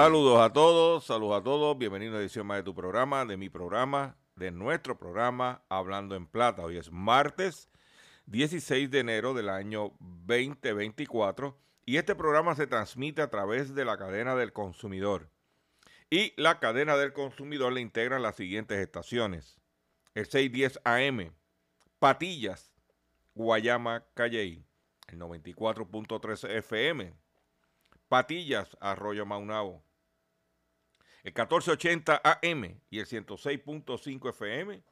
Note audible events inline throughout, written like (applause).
Saludos a todos, saludos a todos, bienvenidos a edición más de tu programa, de mi programa, de nuestro programa Hablando en Plata. Hoy es martes 16 de enero del año 2024 y este programa se transmite a través de la cadena del consumidor. Y la cadena del consumidor le integran las siguientes estaciones. El 610 AM, Patillas, Guayama, Calley, el 94.3 FM, Patillas, Arroyo Maunabo. El 1480 AM y el 106.5 FM,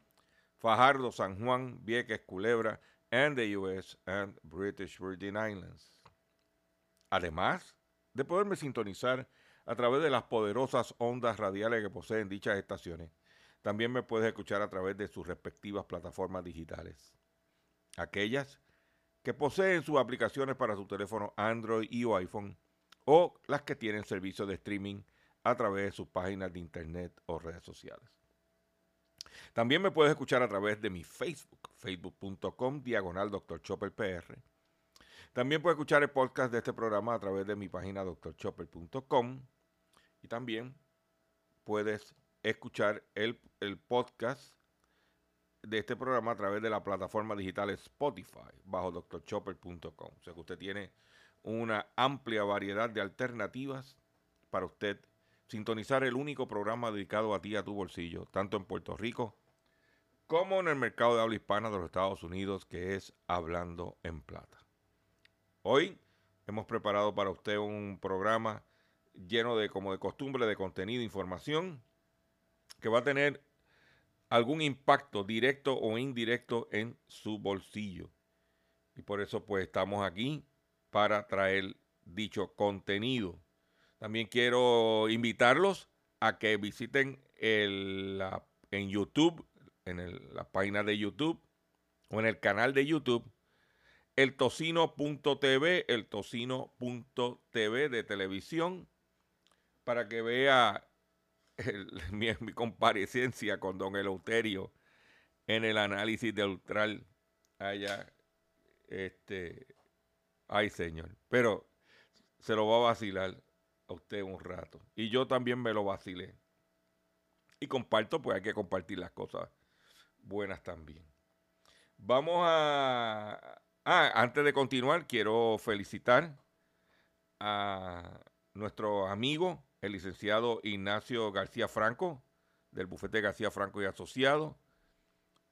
Fajardo, San Juan, Vieques, Culebra, and the US and British Virgin Islands. Además de poderme sintonizar a través de las poderosas ondas radiales que poseen dichas estaciones, también me puedes escuchar a través de sus respectivas plataformas digitales. Aquellas que poseen sus aplicaciones para su teléfono Android y o iPhone o las que tienen servicio de streaming a través de sus páginas de internet o redes sociales. También me puedes escuchar a través de mi Facebook, facebook.com, diagonal Dr. Chopper PR. También puedes escuchar el podcast de este programa a través de mi página drchopper.com. Y también puedes escuchar el, el podcast de este programa a través de la plataforma digital Spotify, bajo drchopper.com. O sea que usted tiene una amplia variedad de alternativas para usted sintonizar el único programa dedicado a ti, a tu bolsillo, tanto en Puerto Rico como en el mercado de habla hispana de los Estados Unidos, que es Hablando en Plata. Hoy hemos preparado para usted un programa lleno de, como de costumbre, de contenido, información, que va a tener algún impacto directo o indirecto en su bolsillo. Y por eso pues estamos aquí para traer dicho contenido. También quiero invitarlos a que visiten el, la- en YouTube, en el- la página de YouTube o en el canal de YouTube, el tocino.tv, el tocino.tv de televisión, para que vea (laughs) mi, mi comparecencia con don Eleuterio en el análisis de Ultral allá. Este, ay señor, pero se lo va a vacilar a usted un rato. Y yo también me lo vacilé. Y comparto, pues hay que compartir las cosas buenas también. Vamos a... Ah, antes de continuar, quiero felicitar a nuestro amigo, el licenciado Ignacio García Franco, del bufete García Franco y Asociado,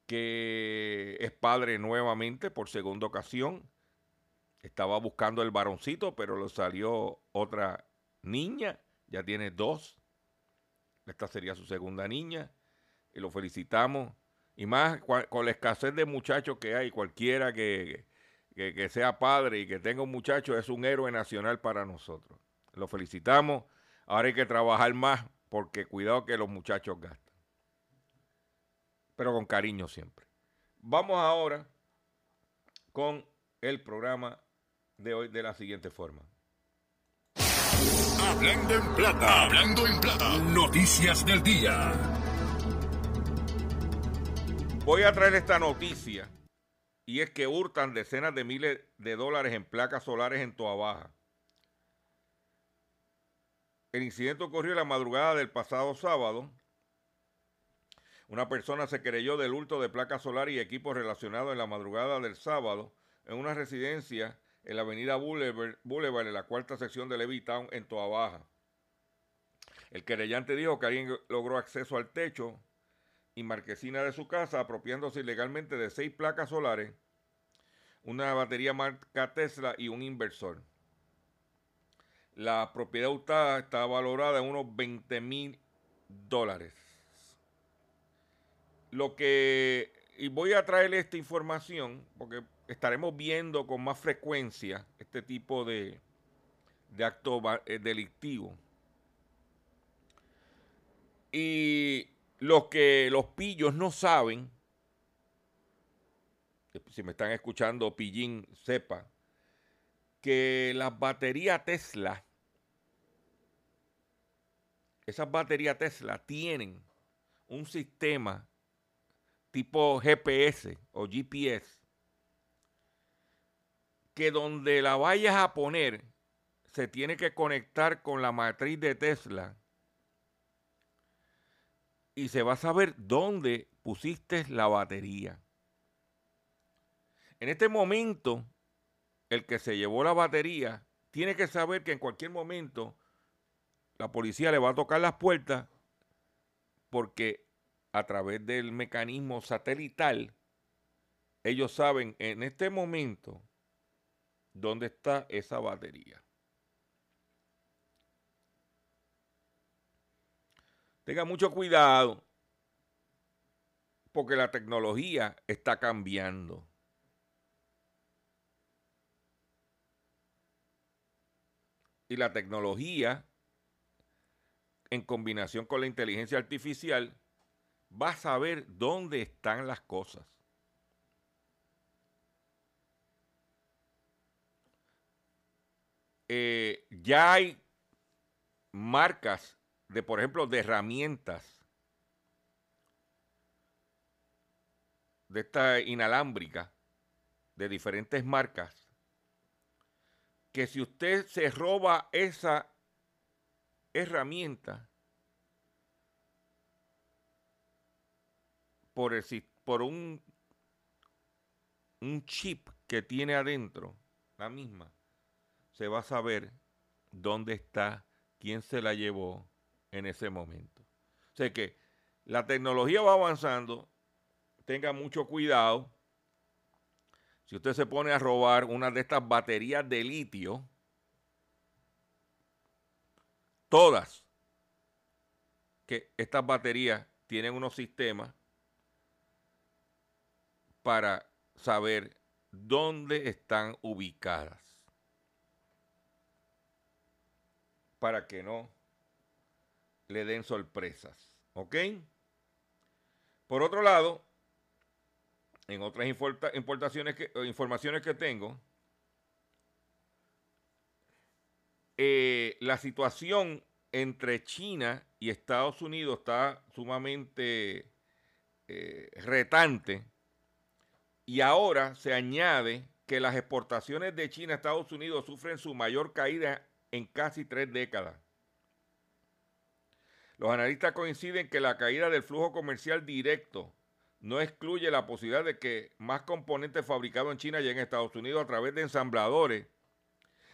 que es padre nuevamente por segunda ocasión. Estaba buscando el varoncito, pero le salió otra niña, ya tiene dos. Esta sería su segunda niña. Y lo felicitamos. Y más con la escasez de muchachos que hay, cualquiera que, que, que sea padre y que tenga un muchacho es un héroe nacional para nosotros. Lo felicitamos. Ahora hay que trabajar más porque cuidado que los muchachos gastan. pero con cariño siempre. Vamos ahora con el programa de hoy de la siguiente forma. Hablando en plata. Hablando en plata. Noticias del día. Voy a traer esta noticia y es que hurtan decenas de miles de dólares en placas solares en Toa Baja. El incidente ocurrió la madrugada del pasado sábado. Una persona se creyó del hurto de placas solares y equipos relacionados en la madrugada del sábado en una residencia en la avenida Boulevard, en la cuarta sección de Levittown en Toa Baja. El querellante dijo que alguien logró acceso al techo y marquesina de su casa apropiándose ilegalmente de seis placas solares, una batería marca Tesla y un inversor. La propiedad hurtada está valorada en unos 20 mil dólares. Lo que, y voy a traerle esta información porque estaremos viendo con más frecuencia este tipo de, de acto eh, delictivo. Y lo que los pillos no saben, si me están escuchando, pillín, sepa, que las baterías Tesla, esas baterías Tesla tienen un sistema tipo GPS o GPS que donde la vayas a poner se tiene que conectar con la matriz de Tesla y se va a saber dónde pusiste la batería. En este momento, el que se llevó la batería tiene que saber que en cualquier momento la policía le va a tocar las puertas porque a través del mecanismo satelital ellos saben en este momento dónde está esa batería. Tenga mucho cuidado porque la tecnología está cambiando. Y la tecnología, en combinación con la inteligencia artificial, va a saber dónde están las cosas. Eh, ya hay marcas de, por ejemplo, de herramientas de esta inalámbrica de diferentes marcas, que si usted se roba esa herramienta por, el, por un, un chip que tiene adentro, la misma, se va a saber dónde está, quién se la llevó en ese momento. O sea que la tecnología va avanzando, tenga mucho cuidado. Si usted se pone a robar una de estas baterías de litio, todas, que estas baterías tienen unos sistemas para saber dónde están ubicadas. Para que no le den sorpresas. ¿Ok? Por otro lado, en otras importaciones que, informaciones que tengo, eh, la situación entre China y Estados Unidos está sumamente eh, retante y ahora se añade que las exportaciones de China a Estados Unidos sufren su mayor caída en casi tres décadas. Los analistas coinciden que la caída del flujo comercial directo no excluye la posibilidad de que más componentes fabricados en China lleguen a Estados Unidos a través de ensambladores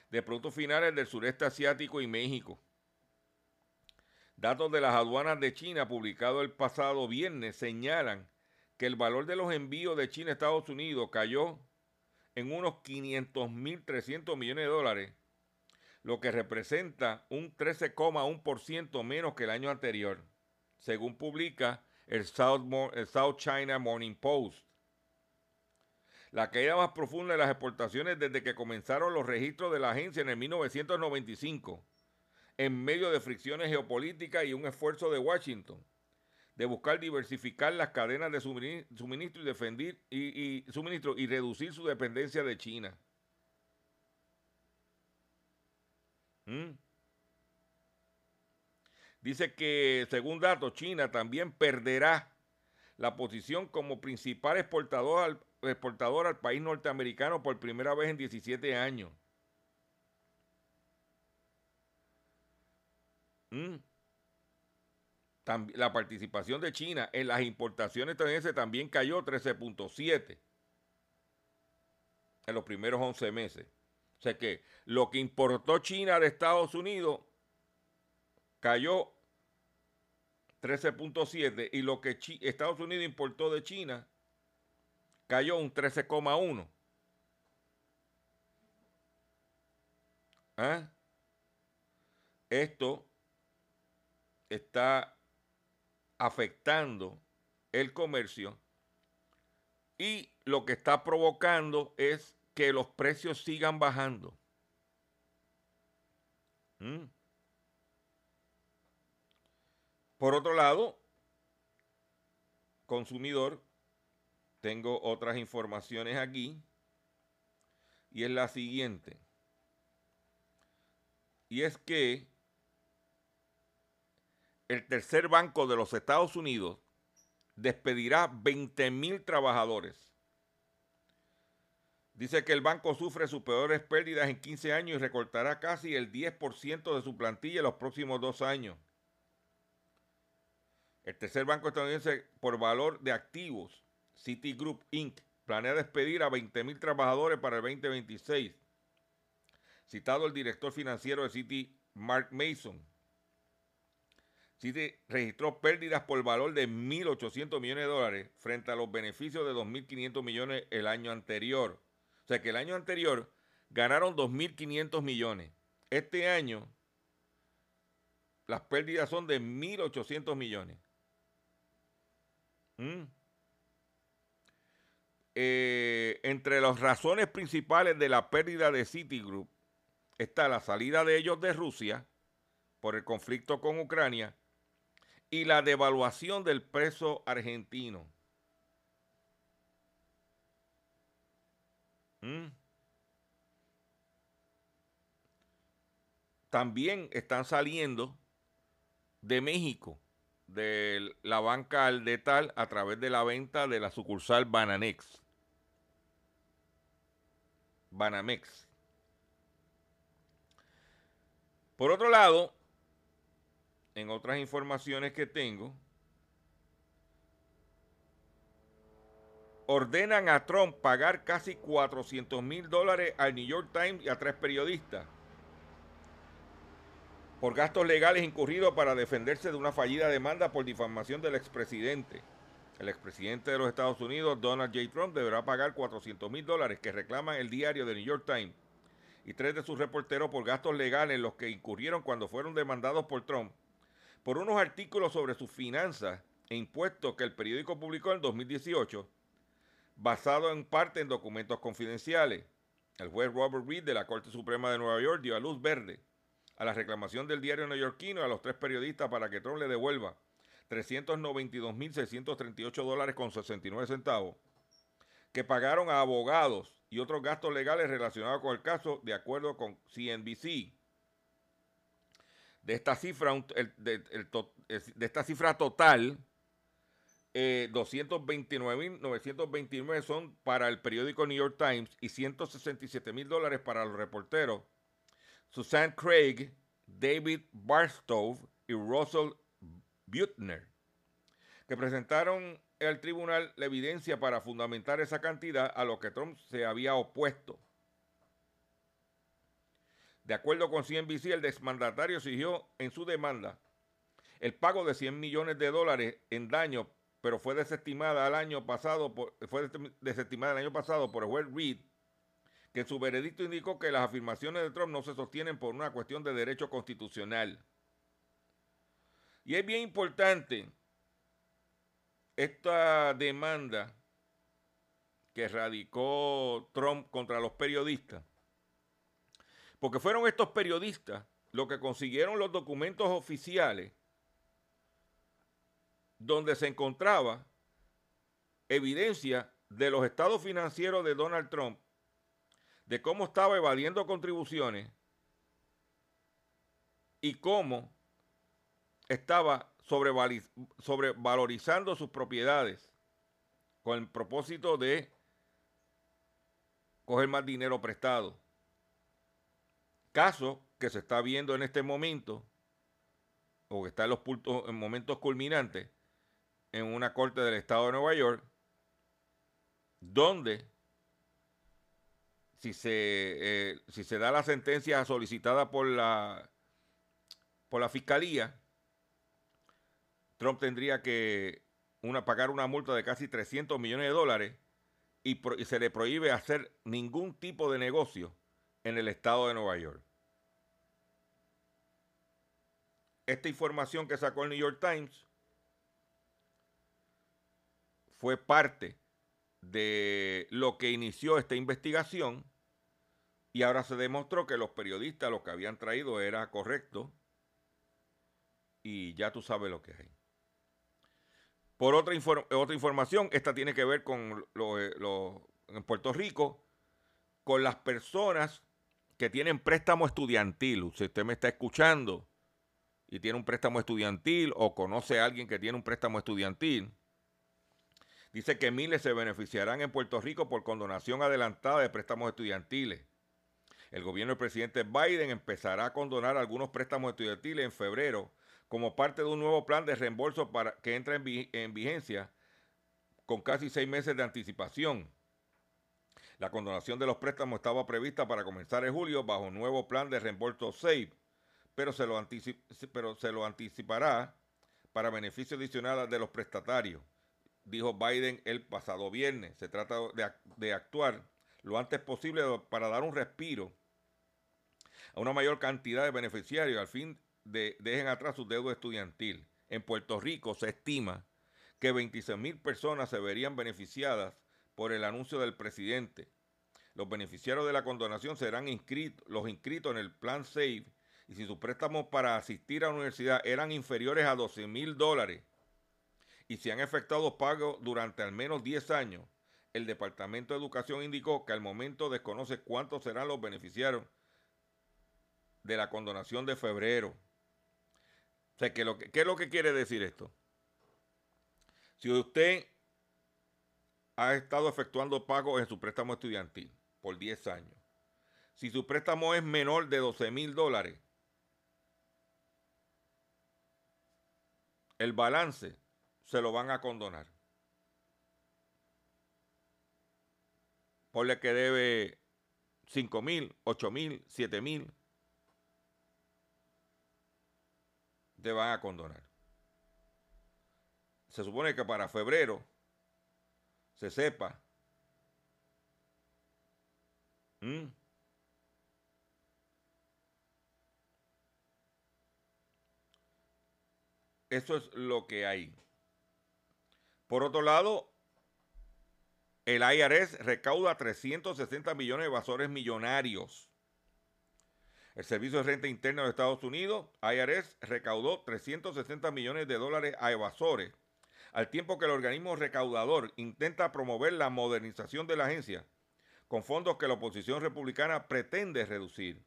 de productos finales del sureste asiático y México. Datos de las aduanas de China publicados el pasado viernes señalan que el valor de los envíos de China a Estados Unidos cayó en unos 500.300 millones de dólares lo que representa un 13,1% menos que el año anterior, según publica el South, China Morning Post. La caída más profunda de las exportaciones desde que comenzaron los registros de la agencia en el 1995, en medio de fricciones geopolíticas y un esfuerzo de Washington de buscar diversificar las cadenas de suministro y y, suministro y reducir su dependencia de China. ¿Mm? Dice que, según datos, China también perderá la posición como principal exportador al, al país norteamericano por primera vez en 17 años. ¿Mm? la participación de China en las importaciones estadounidenses también cayó 13.7 en los primeros 11 meses. O sea que lo que importó China de Estados Unidos cayó 13.7 y lo que Estados Unidos importó de China cayó un 13,1. ¿Ah? Esto está afectando el comercio y lo que está provocando es que los precios sigan bajando. ¿Mm? Por otro lado, consumidor, tengo otras informaciones aquí y es la siguiente. Y es que el tercer banco de los Estados Unidos despedirá 20 mil trabajadores. Dice que el banco sufre sus peores pérdidas en 15 años y recortará casi el 10% de su plantilla en los próximos dos años. El tercer banco estadounidense por valor de activos, Citigroup Inc., planea despedir a 20 mil trabajadores para el 2026. Citado el director financiero de Citi, Mark Mason, Citi registró pérdidas por valor de 1.800 millones de dólares frente a los beneficios de 2.500 millones el año anterior. Sea que el año anterior ganaron 2.500 millones. Este año las pérdidas son de 1.800 millones. Mm. Eh, entre las razones principales de la pérdida de Citigroup está la salida de ellos de Rusia por el conflicto con Ucrania y la devaluación del peso argentino. También están saliendo de México, de la banca Aldetal, a través de la venta de la sucursal Bananex. Banamex. Por otro lado, en otras informaciones que tengo, ordenan a Trump pagar casi 400 mil dólares al New York Times y a tres periodistas por gastos legales incurridos para defenderse de una fallida demanda por difamación del expresidente. El expresidente de los Estados Unidos, Donald J. Trump, deberá pagar 400 mil dólares que reclaman el diario The New York Times y tres de sus reporteros por gastos legales los que incurrieron cuando fueron demandados por Trump por unos artículos sobre sus finanzas e impuestos que el periódico publicó en 2018, basado en parte en documentos confidenciales. El juez Robert Reed de la Corte Suprema de Nueva York dio a luz verde a la reclamación del diario neoyorquino a los tres periodistas para que Trump le devuelva 392.638 dólares con 69 centavos que pagaron a abogados y otros gastos legales relacionados con el caso, de acuerdo con CNBC. De esta cifra, de, esta cifra total, 229.929 eh, son para el periódico New York Times y 167 mil dólares para los reporteros Susan Craig, David Barstow y Russell Butner, que presentaron al tribunal la evidencia para fundamentar esa cantidad a lo que Trump se había opuesto. De acuerdo con CNBC, el desmandatario exigió en su demanda el pago de 100 millones de dólares en daño, pero fue desestimada el año pasado fue desestimada el año pasado por el juez Reed, que en su veredicto indicó que las afirmaciones de Trump no se sostienen por una cuestión de derecho constitucional. Y es bien importante esta demanda que radicó Trump contra los periodistas porque fueron estos periodistas los que consiguieron los documentos oficiales donde se encontraba evidencia de los estados financieros de Donald Trump, de cómo estaba evadiendo contribuciones y cómo estaba sobrevalorizando sus propiedades con el propósito de coger más dinero prestado. Caso que se está viendo en este momento, o que está en los en momentos culminantes, en una corte del estado de Nueva York, donde si se, eh, si se da la sentencia solicitada por la, por la fiscalía, Trump tendría que una, pagar una multa de casi 300 millones de dólares y, y se le prohíbe hacer ningún tipo de negocio en el estado de Nueva York. Esta información que sacó el New York Times fue parte de lo que inició esta investigación y ahora se demostró que los periodistas lo que habían traído era correcto y ya tú sabes lo que hay. Por otra, otra información, esta tiene que ver con eh, lo, en Puerto Rico, con las personas que tienen préstamo estudiantil. Si usted me está escuchando y tiene un préstamo estudiantil o conoce a alguien que tiene un préstamo estudiantil, Dice que miles se beneficiarán en Puerto Rico por condonación adelantada de préstamos estudiantiles. El gobierno del presidente Biden empezará a condonar algunos préstamos estudiantiles en febrero como parte de un nuevo plan de reembolso para, que entra en, en vigencia con casi seis meses de anticipación. La condonación de los préstamos estaba prevista para comenzar en julio bajo un nuevo plan de reembolso SAVE, pero se lo anticipará para beneficio adicional de los prestatarios dijo Biden el pasado viernes. Se trata de, actuar lo antes posible para dar un respiro a una mayor cantidad de beneficiarios al fin de dejen atrás su deuda estudiantil. En Puerto Rico se estima que 26 mil personas se verían beneficiadas por el anuncio del presidente. Los beneficiarios de la condonación serán inscritos, los inscritos en el plan SAVE y si sus préstamos para asistir a la universidad eran inferiores a 12 mil dólares, y si han efectuado pagos durante al menos 10 años, el Departamento de Educación indicó que al momento desconoce cuántos serán los beneficiarios de la condonación de febrero. O sea, ¿qué, ¿qué es lo que quiere decir esto? Si usted ha estado efectuando pagos en su préstamo estudiantil por 10 años, si su préstamo es menor de 12 mil dólares, el balance se lo van a condonar. Ponle que debe 5 mil, 8 mil, 7 mil. Te van a condonar. Se supone que para febrero se sepa. Eso es lo que hay. Por otro lado, el IRS recauda 360 millones de evasores millonarios. El Servicio de Renta Interna de Estados Unidos, IRS, recaudó 360 millones de dólares a evasores, al tiempo que el organismo recaudador intenta promover la modernización de la agencia, con fondos que la oposición republicana pretende reducir.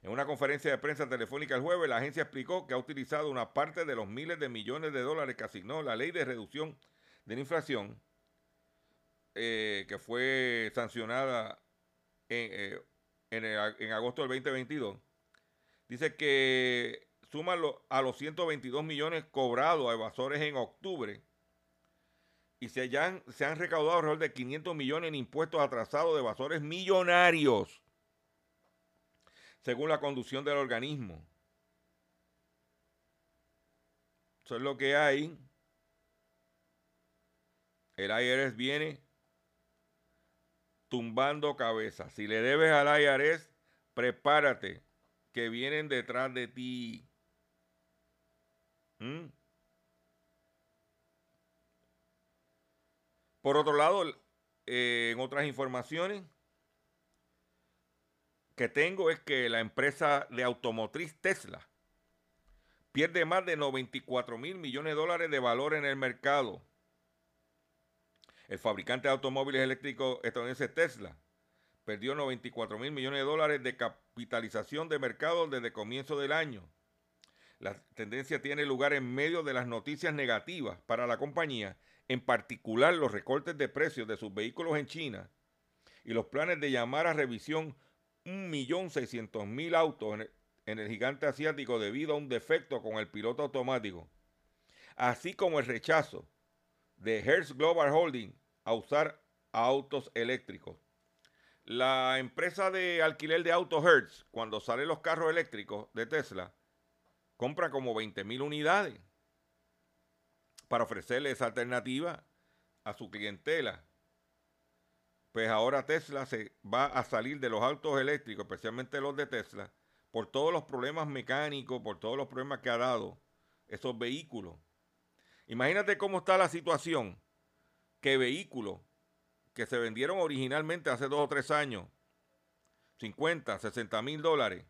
En una conferencia de prensa telefónica el jueves, la agencia explicó que ha utilizado una parte de los miles de millones de dólares que asignó la ley de reducción de la inflación, eh, que fue sancionada en, eh, en, agosto del 2022, dice que suma a los 122 millones cobrados a evasores en octubre y se, se han recaudado alrededor de 500 millones en impuestos atrasados de evasores millonarios, según la conducción del organismo. Eso es lo que hay. El IRS viene tumbando cabezas. Si le debes al IRS, prepárate, que vienen detrás de ti. ¿Mm? Por otro lado, eh, en otras informaciones que tengo es que la empresa de automotriz Tesla pierde más de 94 mil millones de dólares de valor en el mercado. El fabricante de automóviles eléctricos estadounidense Tesla perdió 94 mil millones de dólares de capitalización de mercado desde comienzo del año. La tendencia tiene lugar en medio de las noticias negativas para la compañía, en particular los recortes de precios de sus vehículos en China y los planes de llamar a revisión 1.600.000 autos en el, gigante asiático debido a un defecto con el piloto automático, así como el rechazo de Hertz Global Holding a usar autos eléctricos. La empresa de alquiler de autos Hertz, cuando salen los carros eléctricos de Tesla, compra como 20.000 unidades para ofrecerle esa alternativa a su clientela pues ahora Tesla se va a salir de los autos eléctricos, especialmente los de Tesla, por todos los problemas mecánicos, por todos los problemas que ha dado esos vehículos. Imagínate cómo está la situación que vehículos que se vendieron originalmente hace dos o tres años, 50, 60 mil dólares,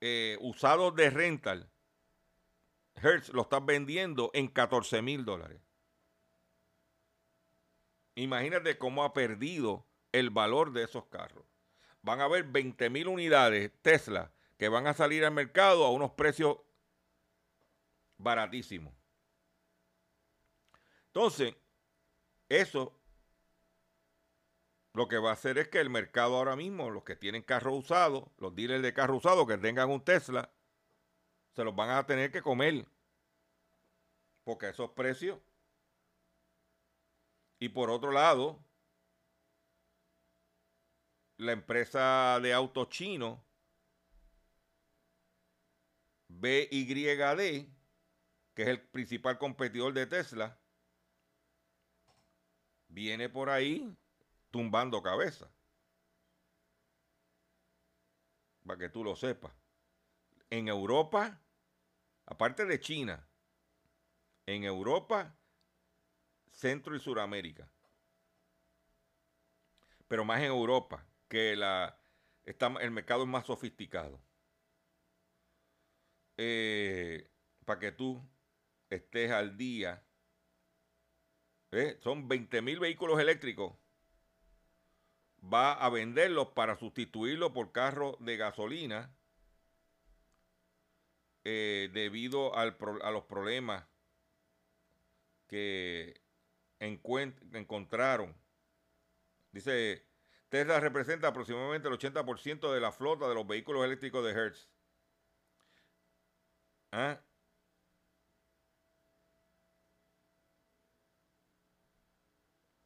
eh, usados de rental, Hertz lo está vendiendo en 14 mil dólares. Imagínate cómo ha perdido el valor de esos carros. Van a haber 20 mil unidades Tesla que van a salir al mercado a unos precios baratísimos. Entonces, eso lo que va a hacer es que el mercado ahora mismo, los que tienen carro usado, los dealers de carro usado que tengan un Tesla, se los van a tener que comer. Porque esos precios y por otro lado, la empresa de autos chino BYD, que es el principal competidor de Tesla, viene por ahí tumbando cabeza. Para que tú lo sepas. En Europa, aparte de China, en Europa Centro y Suramérica. Pero más en Europa, que la, el mercado es más sofisticado. Eh, para que tú estés al día. Son 20 mil vehículos eléctricos. Va a venderlos para sustituirlos por carros de gasolina eh, debido al, a los problemas que encontraron. Dice, Tesla representa aproximadamente el 80% de la flota de los vehículos eléctricos de Hertz. ¿Ah?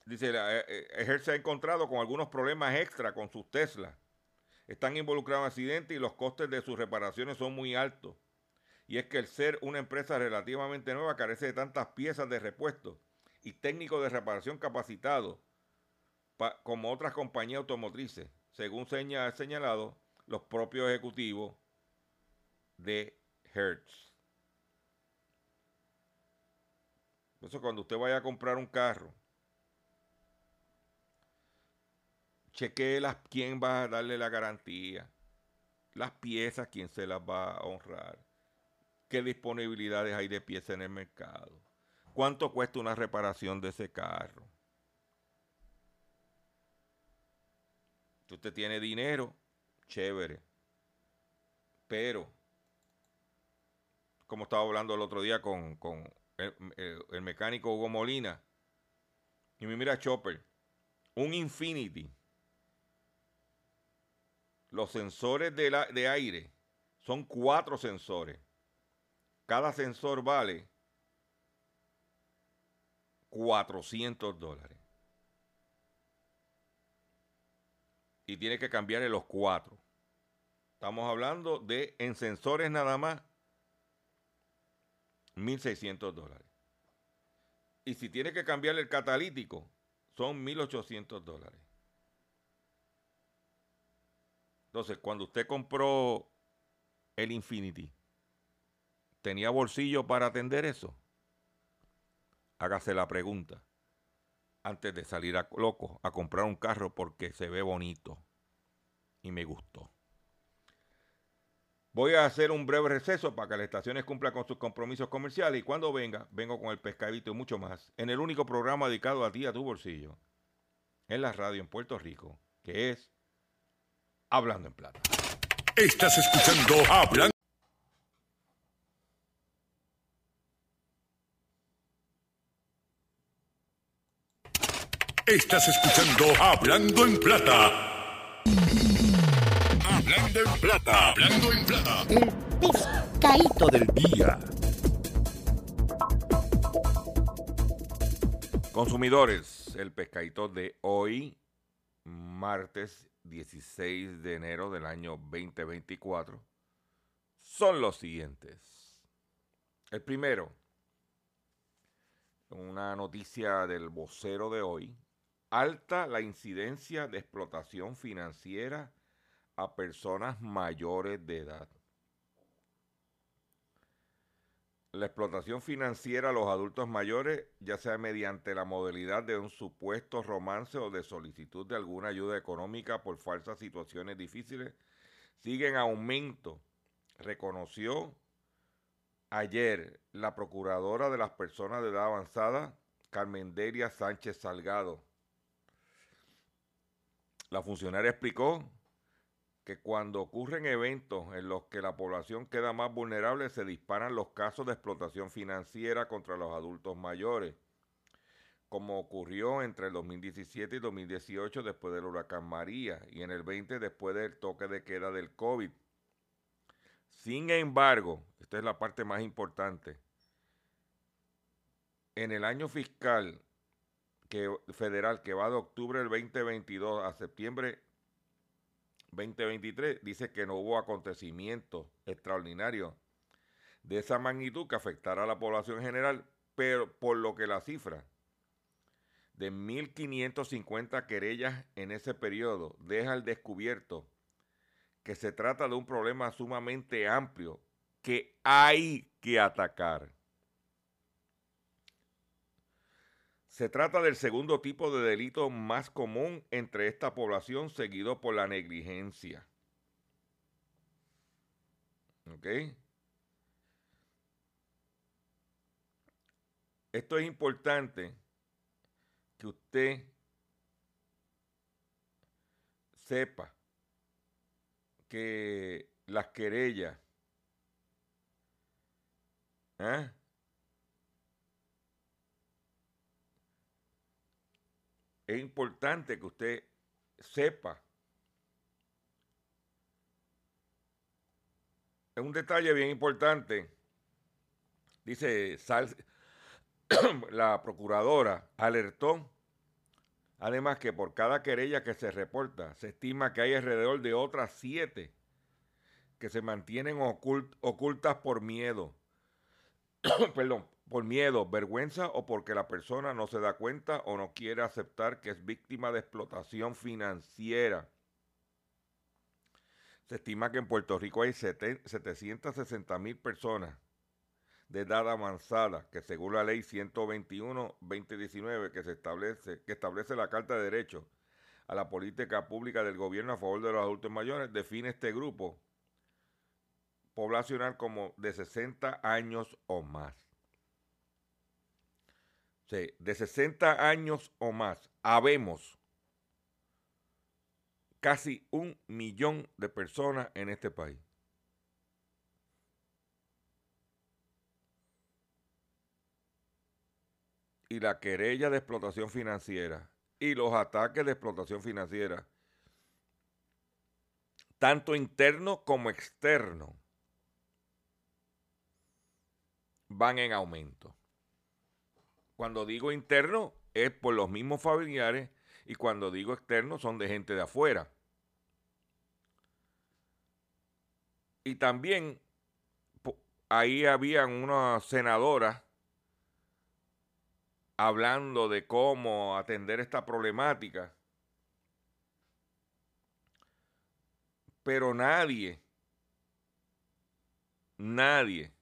Dice, eh, eh, Hertz se ha encontrado con algunos problemas extra con sus Tesla. Están involucrados en accidentes y los costes de sus reparaciones son muy altos. Y es que el ser una empresa relativamente nueva carece de tantas piezas de repuesto y técnicos de reparación capacitados como otras compañías automotrices, según seña, ha señalado los propios ejecutivos de Hertz. Entonces, cuando usted vaya a comprar un carro, chequee las, quién va a darle la garantía, las piezas, quién se las va a honrar, qué disponibilidades hay de piezas en el mercado ¿Cuánto cuesta una reparación de ese carro? Si usted tiene dinero, chévere. Pero, como estaba hablando el otro día con, el, mecánico Hugo Molina, y me mira Chopper, un Infinity, los sensores de, aire son cuatro sensores. Cada sensor vale 400 dólares. Y tiene que cambiarle los cuatro. Estamos hablando de en sensores nada más 1.600 dólares. Y si tiene que cambiarle el catalítico, son 1.800 dólares. Entonces, cuando usted compró el Infinity, ¿tenía bolsillo para atender eso? hágase la pregunta antes de salir a loco a comprar un carro porque se ve bonito y me gustó. Voy a hacer un breve receso para que las estaciones cumplan con sus compromisos comerciales y cuando venga, vengo con el pescadito y mucho más en el único programa dedicado a ti, a tu bolsillo, en la radio en Puerto Rico, que es Hablando en Plata. Estás escuchando Hablando. Estás escuchando Hablando en Plata. Hablando en Plata. Hablando en Plata. El pescadito del día. Consumidores, el pescadito de hoy, martes 16 de enero del año 2024, son los siguientes. El primero, una noticia del vocero de hoy, alta la incidencia de explotación financiera a personas mayores de edad. La explotación financiera a los adultos mayores, ya sea mediante la modalidad de un supuesto romance o de solicitud de alguna ayuda económica por falsas situaciones difíciles, sigue en aumento, reconoció ayer la procuradora de las personas de edad avanzada, Carmen Delia Sánchez Salgado. La funcionaria explicó que cuando ocurren eventos en los que la población queda más vulnerable, se disparan los casos de explotación financiera contra los adultos mayores, como ocurrió entre el 2017 y 2018 después del huracán María y en el 20 después del toque de queda del COVID. Sin embargo, esta es la parte más importante, en el año fiscal federal que va de octubre del 2022 a septiembre 2023 dice que no hubo acontecimientos extraordinarios de esa magnitud que afectara a la población general, pero por lo que la cifra de 1.550 querellas en ese periodo deja al descubierto que se trata de un problema sumamente amplio que hay que atacar. Se trata del segundo tipo de delito más común entre esta población, seguido por la negligencia. ¿Ok? Esto es importante que usted sepa que las querellas ¿eh? Es importante que usted sepa. Es un detalle bien importante. Dice, (coughs) la procuradora alertó, además que por cada querella que se reporta, se estima que hay alrededor de otras siete que se mantienen ocultas por miedo. (coughs) Perdón, por miedo, vergüenza o porque la persona no se da cuenta o no quiere aceptar que es víctima de explotación financiera. Se estima que en Puerto Rico hay 760 mil personas de edad avanzada, que según la ley 121-2019 que, se establece, que establece la Carta de Derechos a la política pública del gobierno a favor de los adultos mayores, define este grupo poblacional como de 60 años o más de 60 años o más, habemos casi un millón de personas en este país. Y la querella de explotación financiera y los ataques de explotación financiera, tanto interno como externo, van en aumento. Cuando digo interno es por los mismos familiares y cuando digo externo son de gente de afuera. Y también ahí habían unas senadoras hablando de cómo atender esta problemática. Pero nadie, nadie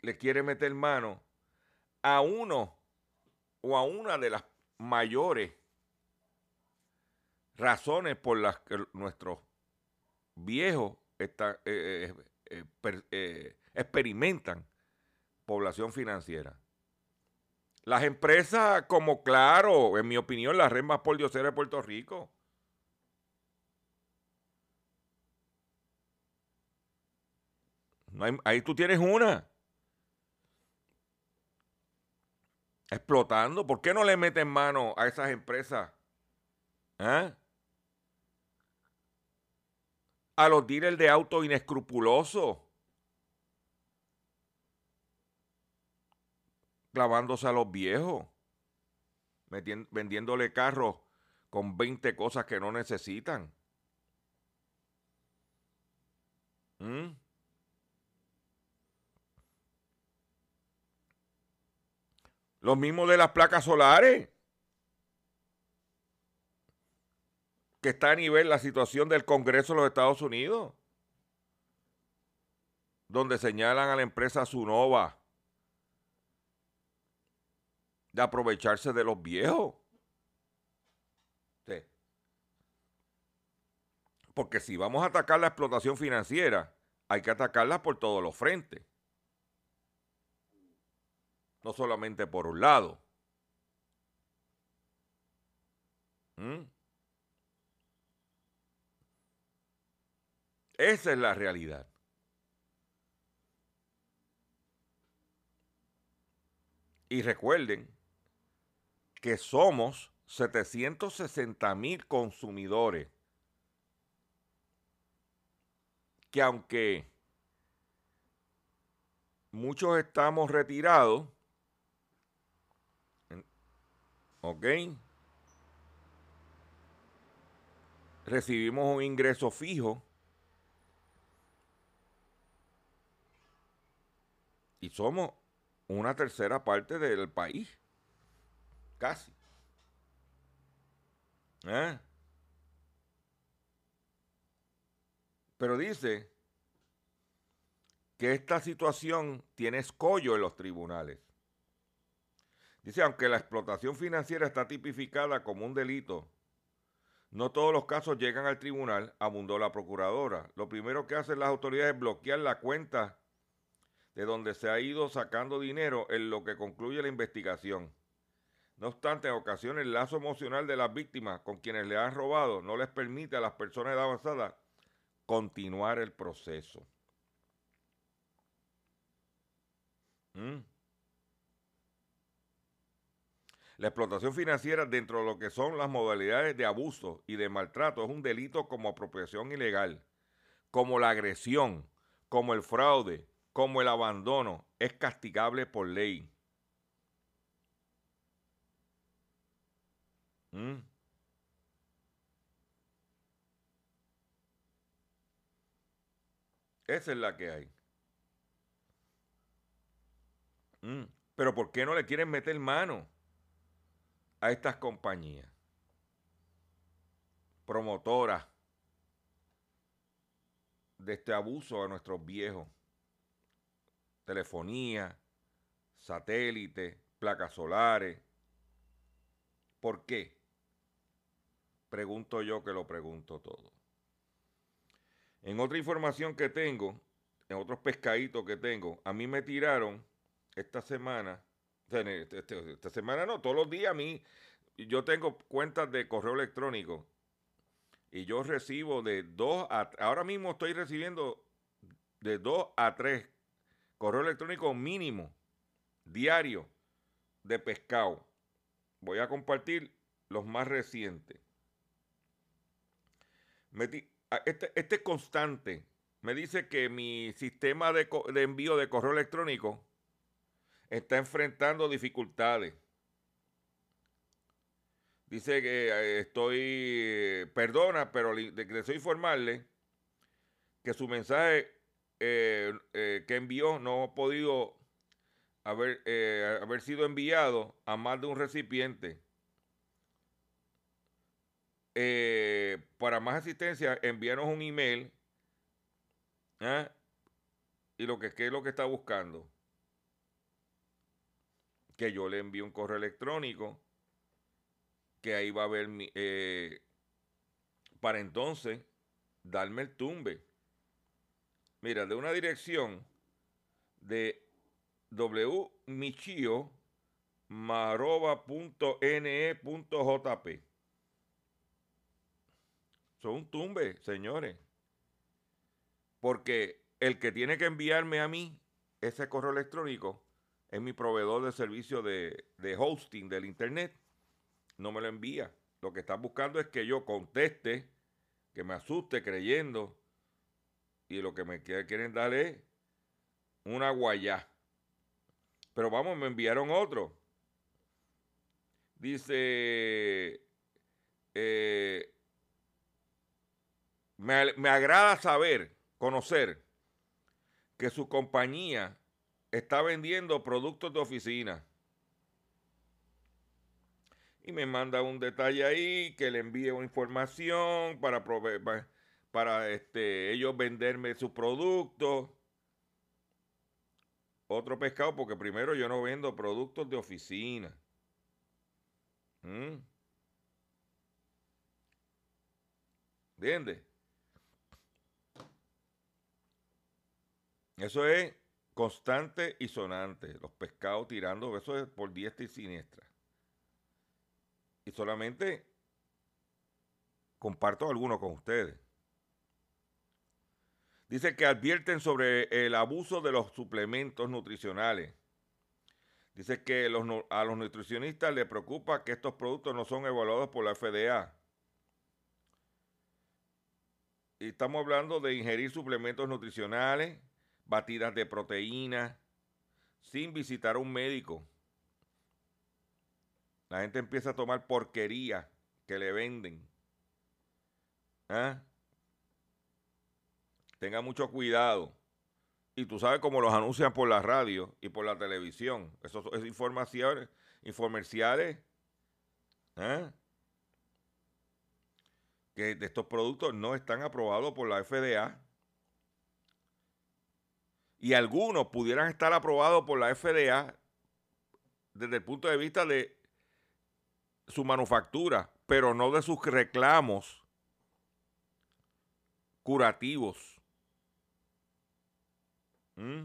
le quiere meter mano a uno o a una de las mayores razones por las que nuestros viejos eh, eh, eh, per- experimentan población financiera. Las empresas como Claro, en mi opinión, la red más por de Puerto Rico. Ahí tú tienes una. Explotando. ¿Por qué no le meten mano a esas empresas? ¿Ah? A los dealers de autos inescrupulosos. Clavándose a los viejos. metien- vendiéndole carros con 20 cosas que no necesitan. ¿Mm? Los mismos de las placas solares. Que está a nivel la situación del Congreso de los Estados Unidos. Donde señalan a la empresa Sunova de aprovecharse de los viejos. Porque si vamos a atacar la explotación financiera, hay que atacarla por todos los frentes. No solamente por un lado. ¿Mm? Esa es la realidad. Y recuerden que somos 760 mil consumidores que aunque muchos estamos retirados, en- ¿ok? Recibimos un ingreso fijo y somos una tercera parte del país, casi. ¿Eh? Pero dice que esta situación tiene escollo en los tribunales. Dice, aunque la explotación financiera está tipificada como un delito, no todos los casos llegan al tribunal, abundó la procuradora. Lo primero que hacen las autoridades es bloquear la cuenta de donde se ha ido sacando dinero en lo que concluye la investigación. No obstante, en ocasiones el lazo emocional de las víctimas con quienes le han robado no les permite a las personas de edad avanzada continuar el proceso. ¿Mm? La explotación financiera dentro de lo que son las modalidades de abuso y de maltrato es un delito como apropiación ilegal, como la agresión, como el fraude, como el abandono, es castigable por ley. ¿Mm? Esa es la que hay. Mm, Pero ¿por qué no le quieren meter mano a estas compañías? Promotoras de este abuso a nuestros viejos. Telefonía, satélite, placas solares. ¿Por qué? Pregunto yo que lo pregunto todo. En otra información que tengo, en otros pescaditos que tengo, a mí me tiraron esta semana, este- este- esta semana no, todos los días a mí, yo tengo cuentas de correo electrónico y yo recibo de dos a, ahora mismo estoy recibiendo de dos a tres correo electrónico mínimo diario de pescado. Voy a compartir los más recientes. Este, este constante me dice que mi sistema de, de envío de correo electrónico está enfrentando dificultades. Dice que eh, estoy, perdona, pero deseo informarle que su mensaje eh, eh, que envió no ha podido haber, haber sido enviado a más de un recipiente. Para más asistencia, envíanos un email. ¿ah? Y lo que, ¿qué es lo que está buscando? Que yo le envíe un correo electrónico. Que ahí va a haber mi, eh, para entonces darme el tumbe. mira, de una dirección de wmichio.maroba.ne.jp. Son un tumbe, señores. Porque el que tiene que enviarme a mí ese correo electrónico es mi proveedor de servicio de, de hosting del internet. No me lo envía. Lo que están buscando es que yo conteste, que me asuste creyendo. Y lo que me quieren dar es una guayá. Pero vamos, me enviaron otro. Dice, eh, me, me agrada saber, conocer, que su compañía está vendiendo productos de oficina. Y me manda un detalle ahí que le envíe una información para, para, para este, ellos venderme sus productos. Otro pescado, porque primero yo no vendo productos de oficina. ¿Mm? ¿Entiendes? Eso es constante y sonante. Los pescados tirando, eso es por diestra y siniestra. Y solamente comparto algunos con ustedes. Dice que advierten sobre el abuso de los suplementos nutricionales. Dice que a los nutricionistas les preocupa que estos productos no son evaluados por la FDA. Y estamos hablando de ingerir suplementos nutricionales, batidas de proteína, sin visitar a un médico. La gente empieza a tomar porquería que le venden. ¿Ah? tenga mucho cuidado. Y tú sabes cómo los anuncian por la radio y por la televisión. Eso es información, informerciales. ¿eh? Que de estos productos no están aprobados por la FDA. Y algunos pudieran estar aprobados por la FDA desde el punto de vista de su manufactura, pero no de sus reclamos curativos. ¿Mm?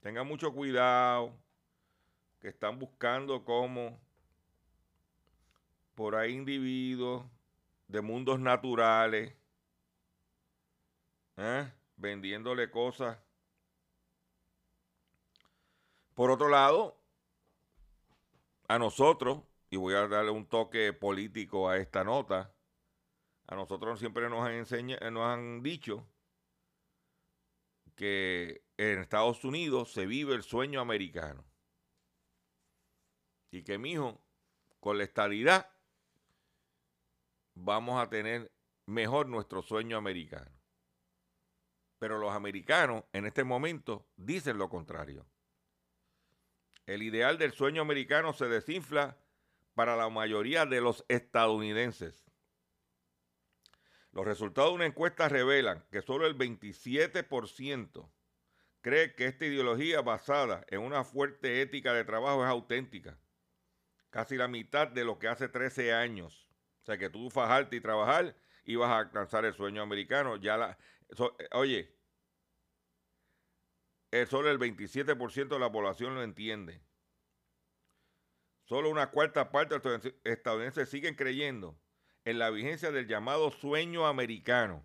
Tengan mucho cuidado, que están buscando como por ahí individuos de mundos naturales, ¿eh? vendiéndole cosas. Por otro lado, a nosotros, y voy a darle un toque político a esta nota, a nosotros siempre nos han, enseñado, nos han dicho que en Estados Unidos se vive el sueño americano. Y que, mijo, con la estabilidad vamos a tener mejor nuestro sueño americano. Pero los americanos en este momento dicen lo contrario. El ideal del sueño americano se desinfla para la mayoría de los estadounidenses. Los resultados de una encuesta revelan que solo el 27% cree que esta ideología basada en una fuerte ética de trabajo es auténtica. Casi la mitad de lo que hace 13 años. O sea, que tú fajarte y trabajar y vas a alcanzar el sueño americano. Ya la, eh, oye, solo el 27% de la población lo entiende. Solo una cuarta parte de los estadounidenses siguen creyendo en la vigencia del llamado sueño americano.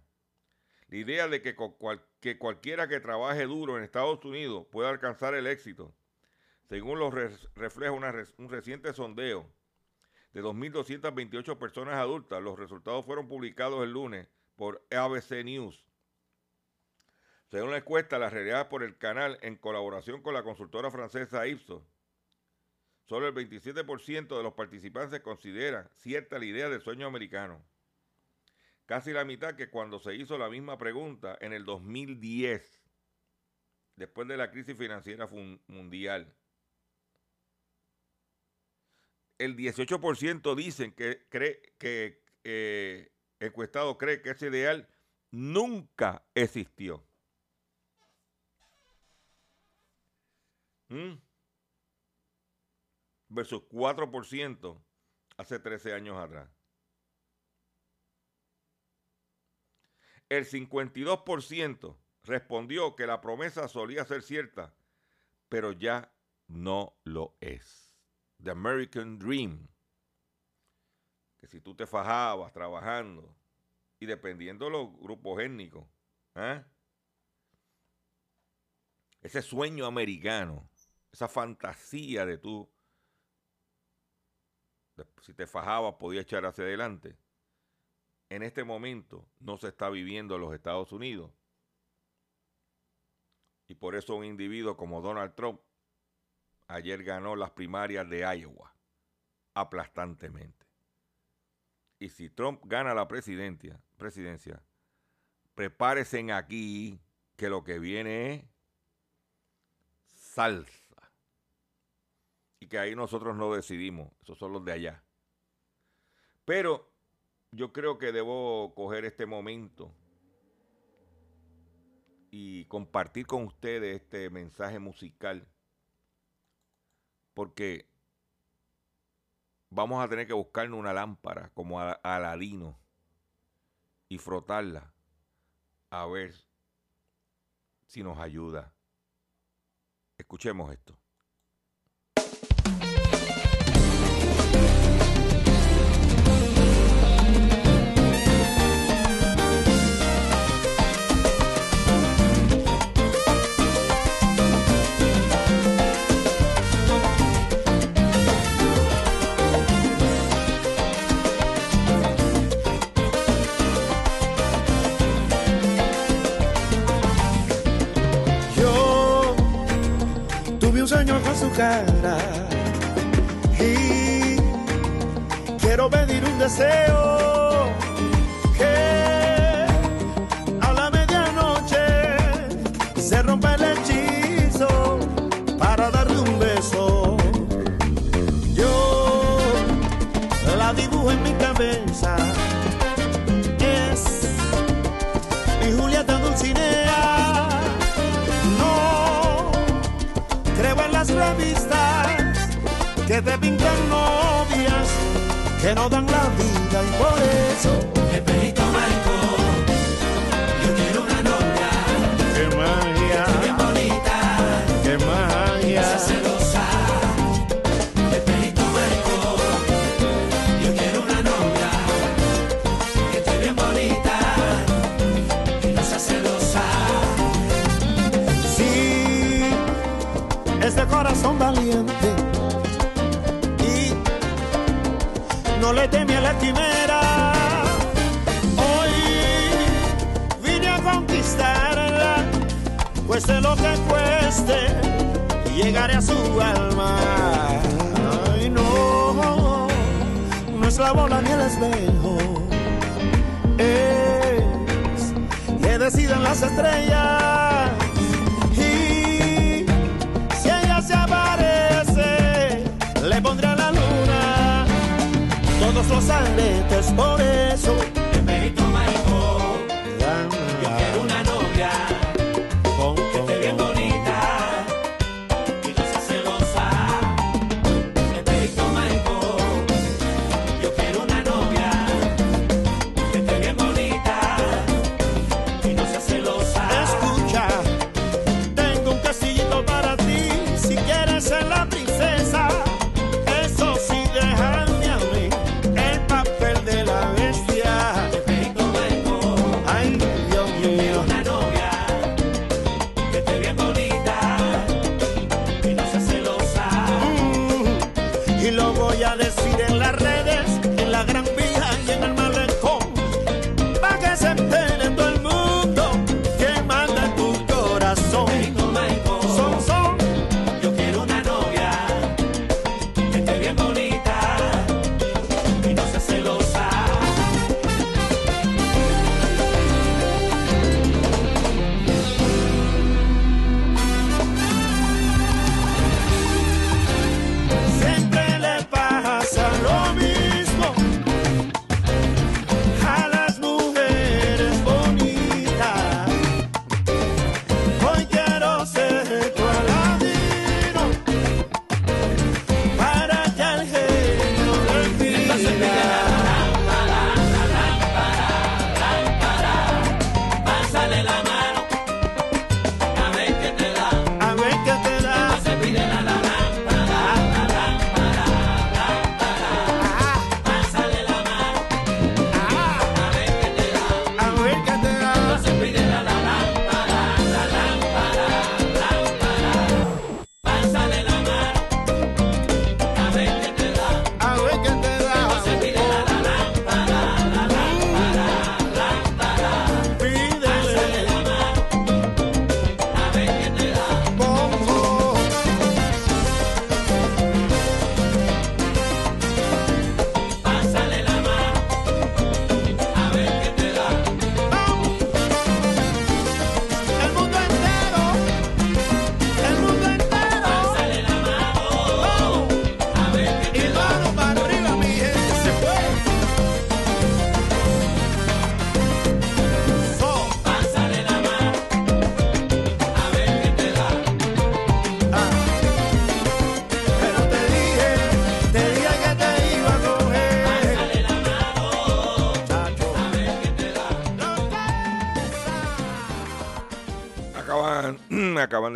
La idea de que, que cualquiera que trabaje duro en Estados Unidos pueda alcanzar el éxito, según lo refleja un reciente sondeo de 2.228 personas adultas. Los resultados fueron publicados el lunes por ABC News. Según la encuesta, la realidad por el canal en colaboración con la consultora francesa Ipsos, Solo el 27% de los participantes considera cierta la idea del sueño americano. Casi la mitad que cuando se hizo la misma pregunta en el 2010, después de la crisis financiera mundial. El 18% dicen que cree que eh, encuestado cree que ese ideal nunca existió. ¿Mm? versus 4% hace 13 años atrás. el 52% respondió que la promesa solía ser cierta, pero ya no lo es. The American Dream. Que si tú te fajabas trabajando y dependiendo de los grupos étnicos, ¿eh? ese sueño americano, esa fantasía de tú, si te fajabas podías echar hacia adelante, en este momento no se está viviendo en los Estados Unidos. Y por eso un individuo como Donald Trump ayer ganó las primarias de Iowa aplastantemente. Y si Trump gana la presidencia, presidencia, prepárense aquí que lo que viene es salsa. Que ahí nosotros no decidimos, esos son los de allá. Pero yo creo que debo coger este momento y compartir con ustedes este mensaje musical porque vamos a tener que buscarnos una lámpara como Aladino y frotarla a ver si nos ayuda. Escuchemos esto. Cara. Y quiero pedir un deseo que te pintan novias que no dan la vida y por eso le teme a la quimera. Hoy vine a conquistarla, cueste lo que cueste, llegaré a su alma. Ay, no, no es la bola ni el espejo, es que deciden las estrellas. Todos los aretes por eso.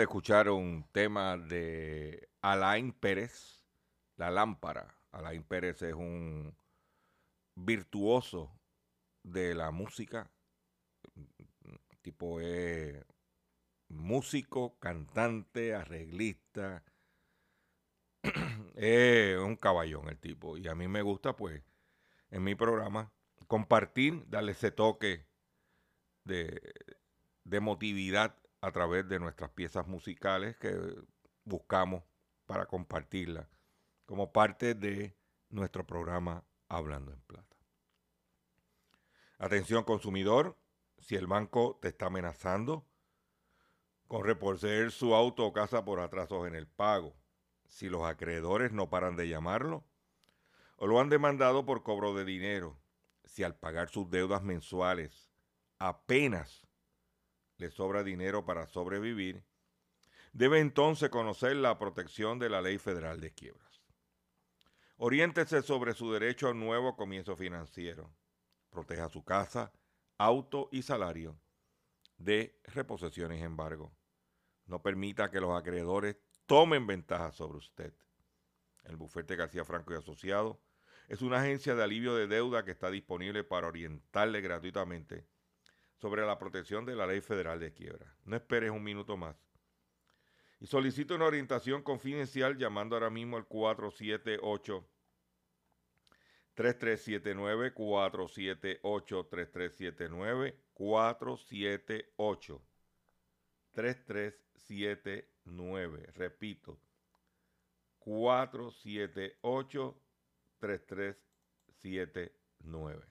De escuchar un tema de Alain Pérez, La Lámpara. Alain Pérez es un virtuoso de la música. Tipo es músico, cantante, arreglista. (clears throat) es un caballón el tipo. Y a mí me gusta, pues, en mi programa, compartir, darle ese toque de, de emotividad a través de nuestras piezas musicales que buscamos para compartirlas como parte de nuestro programa Hablando en Plata. Atención consumidor, si el banco te está amenazando con reposeer su auto o casa por atrasos en el pago, si los acreedores no paran de llamarlo, o lo han demandado por cobro de dinero, si al pagar sus deudas mensuales apenas le sobra dinero para sobrevivir, debe entonces conocer la protección de la Ley Federal de Quiebras. Oriéntese sobre su derecho a un nuevo comienzo financiero. Proteja su casa, auto y salario de reposiciones embargo. No permita que los acreedores tomen ventaja sobre usted. El bufete García Franco y Asociado es una agencia de alivio de deuda que está disponible para orientarle gratuitamente sobre la protección de la ley federal de quiebra. No esperes un minuto más. Y solicito una orientación confidencial llamando ahora mismo al 478 3379 478 3379 478 3379. Repito, 478 3379.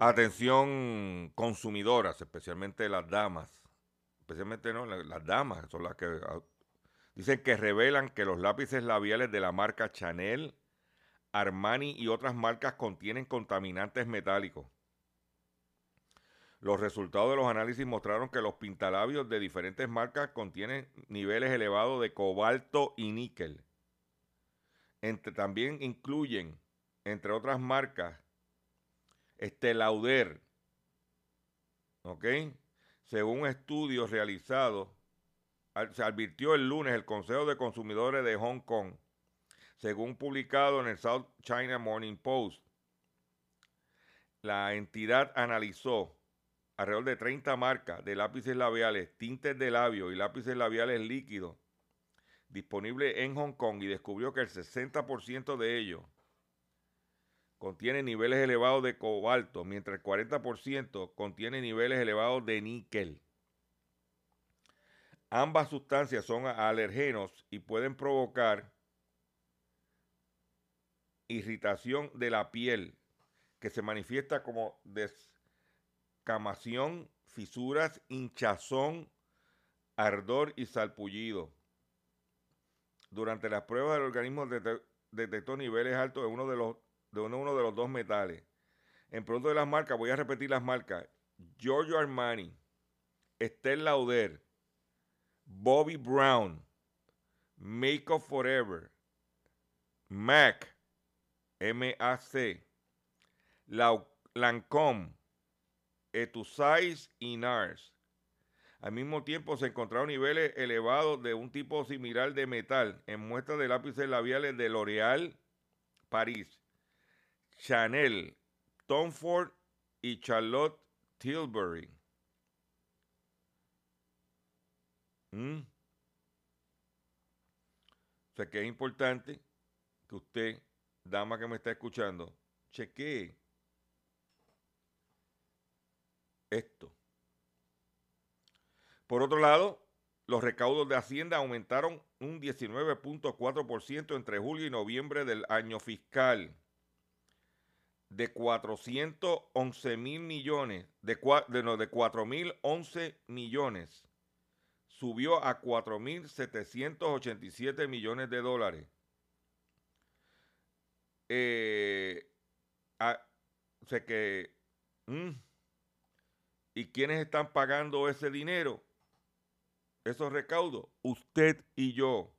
Atención consumidoras, especialmente las damas, especialmente no, la- las damas son las que ah, dicen que revelan que los lápices labiales de la marca Chanel, Armani y otras marcas contienen contaminantes metálicos. Los resultados de los análisis mostraron que los pintalabios de diferentes marcas contienen niveles elevados de cobalto y níquel. También incluyen, entre otras marcas, este Lauder, ¿ok? Según estudios realizados, al- se advirtió el lunes el Consejo de Consumidores de Hong Kong, según publicado en el South China Morning Post. La entidad analizó alrededor de 30 marcas de lápices labiales, tintes de labio y lápices labiales líquidos disponibles en Hong Kong y descubrió que el 60% de ellos contiene niveles elevados de cobalto, mientras el 40% contiene niveles elevados de níquel. Ambas sustancias son alergenos y pueden provocar irritación de la piel, que se manifiesta como descamación, fisuras, hinchazón, ardor y salpullido. Durante las pruebas del organismo dete- detectó niveles altos de uno de los de uno, de los dos metales. En productos de las marcas, voy a repetir las marcas. Giorgio Armani, Estelle Lauder, Bobby Brown, Make Up Forever, MAC, M-A-C, Lancome, Etusais y NARS. Al mismo tiempo se encontraron niveles elevados de un tipo similar de metal en muestras de lápices labiales de L'Oréal París, Chanel, Tom Ford y Charlotte Tilbury. ¿Mm? O sea que es importante que usted, dama que me está escuchando, chequee esto. Por otro lado, los recaudos de Hacienda aumentaron un 19.4% entre julio y noviembre del año fiscal. De 411 mil millones, de, de, no, de 4 mil 11 millones, subió a 4.787 millones de dólares. Eh, a- o sea que, mm, ¿y quiénes están pagando ese dinero? Esos recaudos, usted y yo.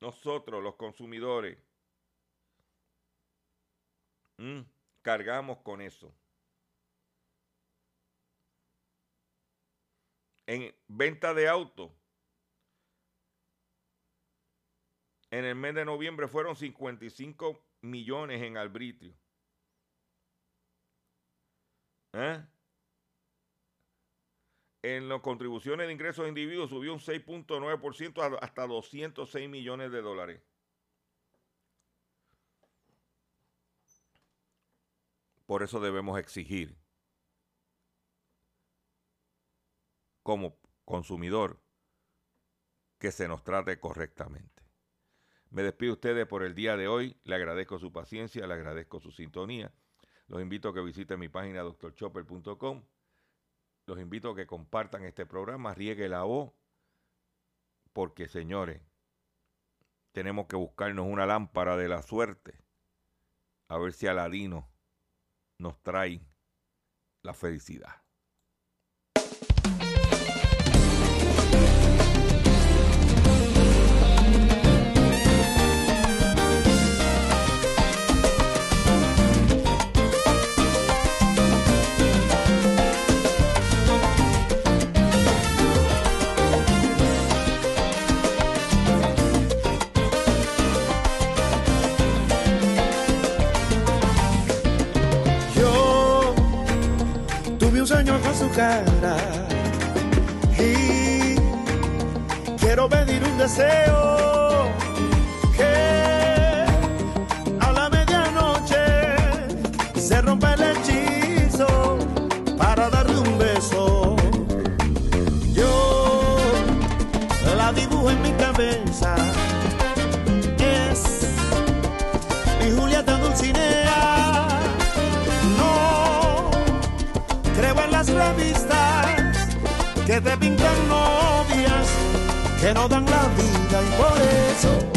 Nosotros, los consumidores, mm, cargamos con eso. En venta de autos, en el mes de noviembre fueron 55 millones en arbitrio. ¿Eh? En las contribuciones de ingresos individuos subió un 6.9% a- hasta 206 millones de dólares. Por eso debemos exigir como consumidor que se nos trate correctamente. Me despido de ustedes por el día de hoy. Le agradezco su paciencia, le agradezco su sintonía. Los invito a que visiten mi página drchopper.com. Los invito a que compartan este programa, riegue la voz, porque señores, tenemos que buscarnos una lámpara de la suerte, a ver si Aladino nos trae la felicidad. Y quiero pedir un deseo que no dan la vida y por eso